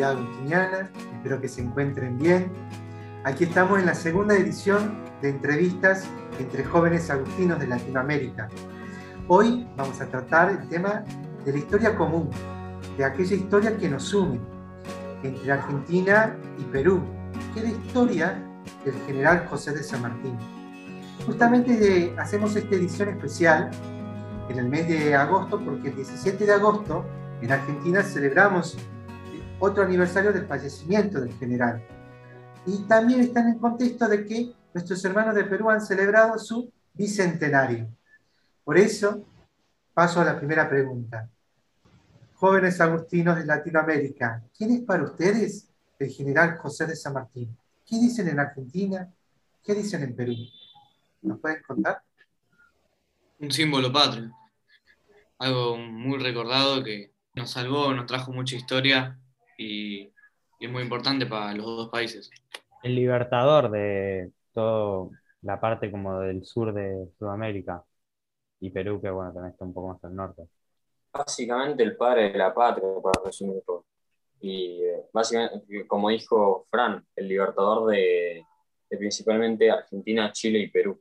comunidad agustiniana, espero que se encuentren bien. Aquí estamos en la segunda edición de entrevistas entre jóvenes agustinos de Latinoamérica. Hoy vamos a tratar el tema de la historia común, de aquella historia que nos une entre Argentina y Perú, que es la historia del general José de San Martín. Justamente hacemos esta edición especial en el mes de agosto porque el 17 de agosto en Argentina celebramos otro aniversario del fallecimiento del general. Y también están en contexto de que nuestros hermanos de Perú han celebrado su bicentenario. Por eso, paso a la primera pregunta. Jóvenes agustinos de Latinoamérica, ¿quién es para ustedes el general José de San Martín? ¿Qué dicen en Argentina? ¿Qué dicen en Perú? ¿Nos pueden contar? Un símbolo patrio. Algo muy recordado que nos salvó, nos trajo mucha historia y, es muy importante para los dos países. El libertador de toda la parte como del sur de Sudamérica y Perú, que bueno, también está un poco más al norte. Básicamente el padre de la patria, para resumir todo. Y eh, básicamente, como dijo Fran, el libertador de, principalmente Argentina, Chile y Perú.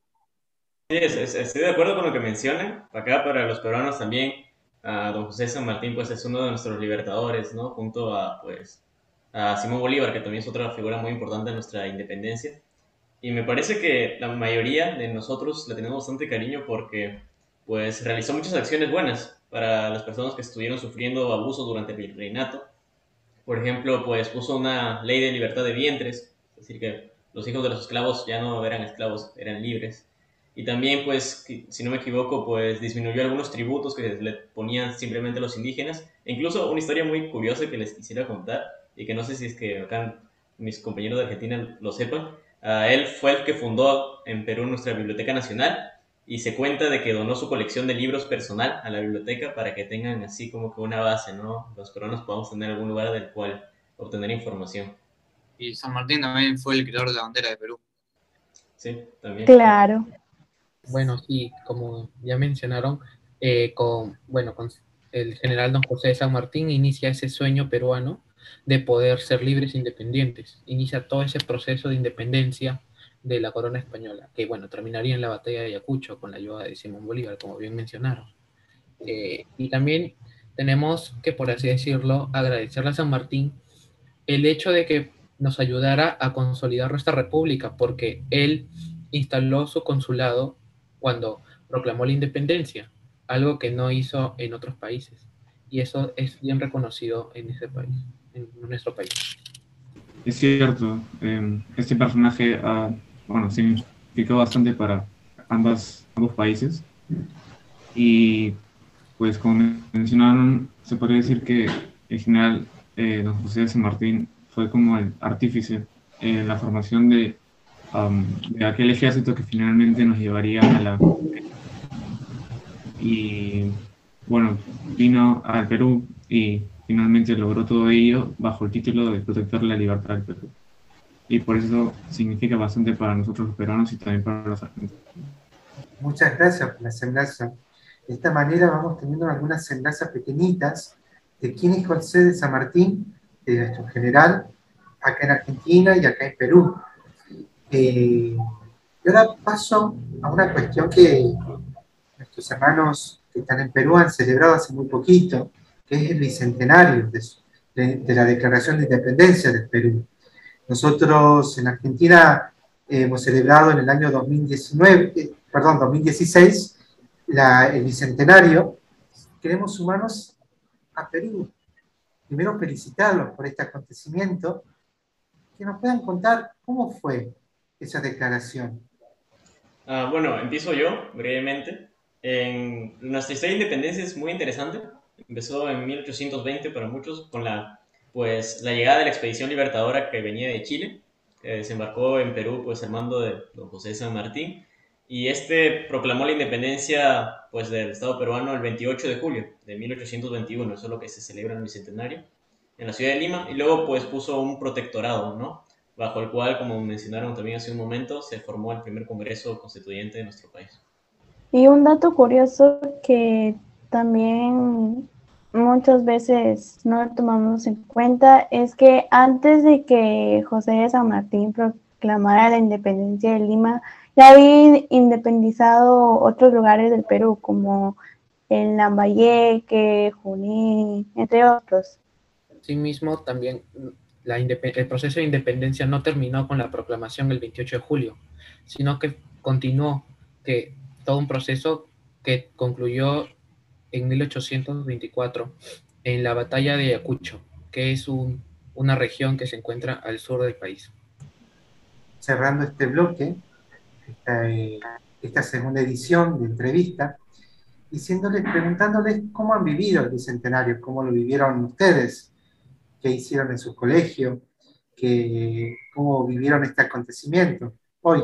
Sí, estoy de acuerdo con lo que mencionan. Acá para los peruanos también a don José San Martín pues es uno de nuestros libertadores, ¿no? Junto a pues a Simón Bolívar, que también es otra figura muy importante en nuestra independencia. Y me parece que la mayoría de nosotros le tenemos bastante cariño porque pues realizó muchas acciones buenas para las personas que estuvieron sufriendo abuso durante el reinato. Por ejemplo, pues puso una ley de libertad de vientres, es decir, que los hijos de los esclavos ya no eran esclavos, eran libres. Y también, pues, si no me equivoco, pues disminuyó algunos tributos que le ponían simplemente los indígenas. E incluso una historia muy curiosa que les quisiera contar y que no sé si es que acá mis compañeros de Argentina lo sepan. él fue el que fundó en Perú nuestra Biblioteca Nacional y se cuenta de que donó su colección de libros personal a la biblioteca para que tengan así como que una base, ¿no? Los peruanos podamos tener algún lugar del cual obtener información. Y San Martín también fue el creador de la bandera de Perú. Sí, también. Claro. Bueno, sí, como ya mencionaron, eh, con, bueno, con el general don José de San Martín inicia ese sueño peruano de poder ser libres e independientes. Inicia todo ese proceso de independencia de la corona española, que bueno, terminaría en la batalla de Ayacucho con la ayuda de Simón Bolívar, como bien mencionaron. Eh, y también tenemos que, por así decirlo, agradecerle a San Martín el hecho de que nos ayudara a consolidar nuestra república, porque él instaló su consulado cuando proclamó la independencia, algo que no hizo en otros países. Y eso es bien reconocido en ese país, en nuestro país. Es cierto, em, este personaje ha, bueno, significó bastante para ambas, ambos países. Y pues como mencionaron, se podría decir que en general eh, don José de San Martín fue como el artífice en la formación de de aquel ejército que finalmente nos llevaría a la... Y bueno, vino al Perú y finalmente logró todo ello bajo el título de protector la libertad del Perú. Y por eso significa bastante para nosotros los peruanos y también para los argentinos. Muchas gracias por la semblanza. De esta manera vamos teniendo algunas semblanzas pequeñitas de quién es José de San Martín, de nuestro general, acá en Argentina y acá en Perú. Eh, y ahora paso a una cuestión que nuestros hermanos que están en Perú han celebrado hace muy poquito, que es el bicentenario de, la Declaración de Independencia del Perú. Nosotros en Argentina hemos celebrado en el año 2019, eh, perdón, 2016, el bicentenario. Queremos sumarnos a Perú. Primero felicitarlos por este acontecimiento, que nos puedan contar cómo fue esa declaración? Ah, bueno, empiezo yo brevemente. En, nuestra historia de independencia es muy interesante. Empezó en 1820 para muchos con la, pues, la llegada de la expedición libertadora que venía de Chile, que desembarcó en Perú pues, al mando de don José San Martín. Y este proclamó la independencia pues, del Estado peruano el 28 de julio de 1821, eso es lo que se celebra en el Bicentenario, en la ciudad de Lima. Y luego pues, puso un protectorado, ¿no? Bajo el cual, como mencionaron también hace un momento, se formó el primer Congreso Constituyente de nuestro país. Y un dato curioso que también muchas veces no lo tomamos en cuenta es que antes de que José de San Martín proclamara la independencia de Lima, ya había independizado otros lugares del Perú, como el Lambayeque, Junín, entre otros. Asimismo, también el proceso de independencia no terminó con la proclamación el 28 de julio, sino que continuó que todo un proceso que concluyó en 1824 en la batalla de Ayacucho, que es una región que se encuentra al sur del país. Cerrando este bloque, esta, esta segunda edición de entrevista, diciéndoles, preguntándoles cómo han vivido el Bicentenario, cómo lo vivieron ustedes, qué hicieron en su colegio, que, cómo vivieron este acontecimiento hoy.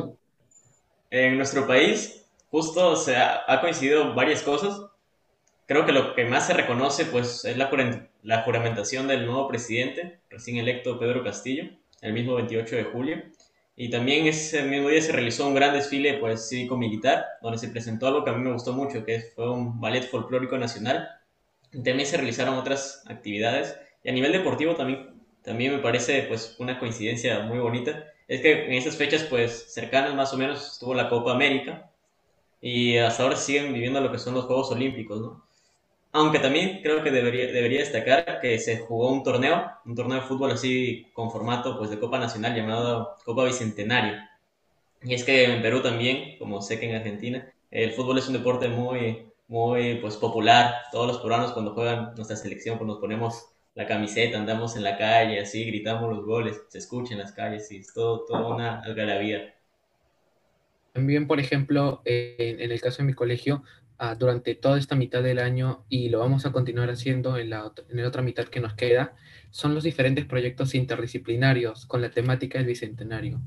En nuestro país, justo se ha, ha coincidido varias cosas. Creo que lo que más se reconoce pues, es la, la juramentación del nuevo presidente, recién electo Pedro Castillo, el mismo 28 de julio. Y también ese mismo día se realizó un gran desfile pues, cívico-militar, donde se presentó algo que a mí me gustó mucho, que fue un ballet folclórico nacional. También se realizaron otras actividades. Y a nivel deportivo también, también me parece pues, una coincidencia muy bonita. Es que en esas fechas pues, cercanas más o menos estuvo la Copa América. Y hasta ahora siguen viviendo lo que son los Juegos Olímpicos, ¿no? Aunque también creo que debería, debería destacar que se jugó un torneo, un torneo de fútbol así con formato pues, de Copa Nacional llamado Copa Bicentenario. Y es que en Perú también, como sé que en Argentina, el fútbol es un deporte muy, muy pues, popular. Todos los peruanos cuando juegan nuestra selección pues, nos ponemos la camiseta, andamos en la calle, así gritamos los goles, se escucha en las calles y es todo, toda una algarabía. También, por ejemplo, en el caso de mi colegio, durante toda esta mitad del año y lo vamos a continuar haciendo en la, en la otra mitad que nos queda, son los diferentes proyectos interdisciplinarios con la temática del Bicentenario,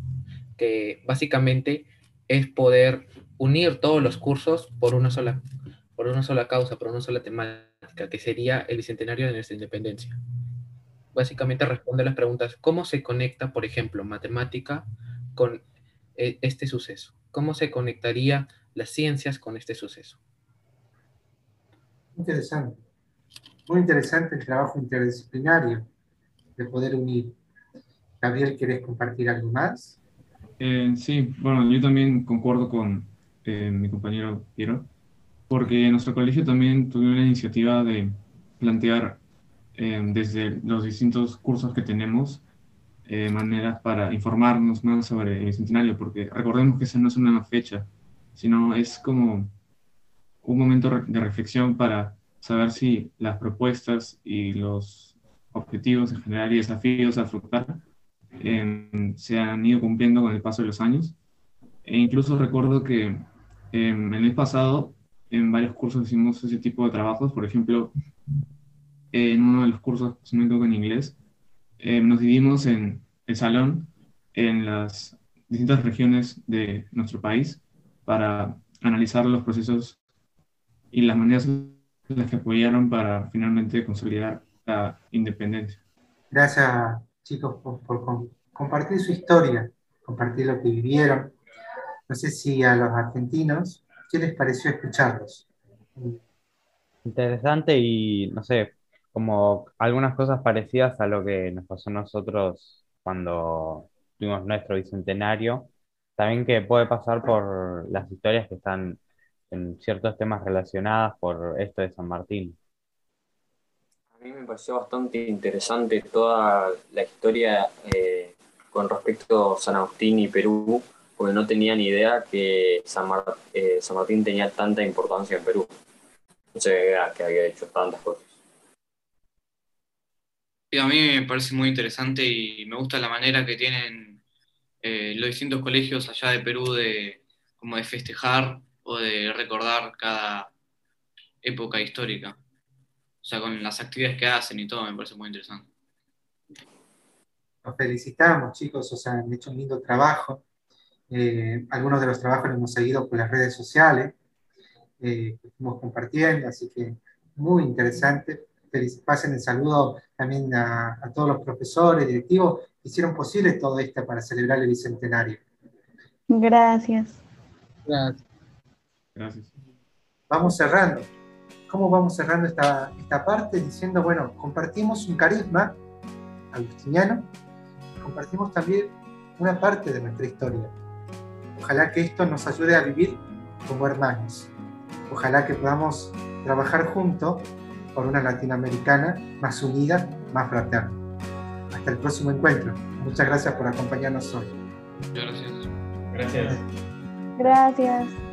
que básicamente es poder unir todos los cursos por una sola, por una sola causa, por una sola temática, que sería el Bicentenario de nuestra independencia. Básicamente responde a las preguntas, ¿cómo se conecta, por ejemplo, matemática con eh, este suceso? ¿Cómo se conectaría las ciencias con este suceso? Interesante. Muy interesante el trabajo interdisciplinario de poder unir. Gabriel, ¿quieres compartir algo más? Eh, sí, bueno, yo también concuerdo con eh, mi compañero Piero, porque en nuestro colegio también tuvimos la iniciativa de plantear eh, desde los distintos cursos que tenemos maneras para informarnos más sobre el centenario, porque recordemos que esa no es una fecha, sino es como un momento de reflexión para saber si las propuestas y los objetivos en general y desafíos a afrontar em, se han ido cumpliendo con el paso de los años. E incluso recuerdo que em, el mes pasado en varios cursos hicimos ese tipo de trabajos. Por ejemplo, en uno de los cursos, si no me en inglés, em, nos dividimos en el salón en las distintas regiones de nuestro país para analizar los procesos y las maneras en las que apoyaron para finalmente consolidar la independencia. Gracias, chicos, por, compartir su historia, compartir lo que vivieron. No sé si a los argentinos, ¿qué les pareció escucharlos? Interesante y, no sé, como algunas cosas parecidas a lo que nos pasó a nosotros cuando tuvimos nuestro bicentenario, también que puede pasar por las historias que están en ciertos temas relacionados por esto de San Martín. A mí me pareció bastante interesante toda la historia eh, con respecto a San Agustín y Perú, porque no tenía ni idea que San, eh, San Martín tenía tanta importancia en Perú. No sé que había hecho tantas cosas. a mí me parece muy interesante y me gusta la manera que tienen eh, los distintos colegios allá de Perú de, como de festejar o de recordar cada época histórica. O sea, con las actividades que hacen y todo, me parece muy interesante. Los felicitamos, chicos, o sea, han hecho un lindo trabajo. Eh, algunos de los trabajos los hemos seguido por las redes sociales, eh, que estamos compartiendo, así que muy interesante. Pasen el saludo también a, a todos los profesores, directivos que hicieron posible todo esto para celebrar el bicentenario. Gracias. Gracias. Gracias. Vamos cerrando. cómo vamos cerrando esta, esta parte diciendo, bueno, compartimos un carisma agustiniano, compartimos también una parte de nuestra historia. Ojalá que esto nos ayude a vivir como hermanos. Ojalá que podamos trabajar juntos por una latinoamericana más unida, más fraterna. Hasta el próximo encuentro. Muchas gracias por acompañarnos hoy. Gracias. Gracias. Gracias.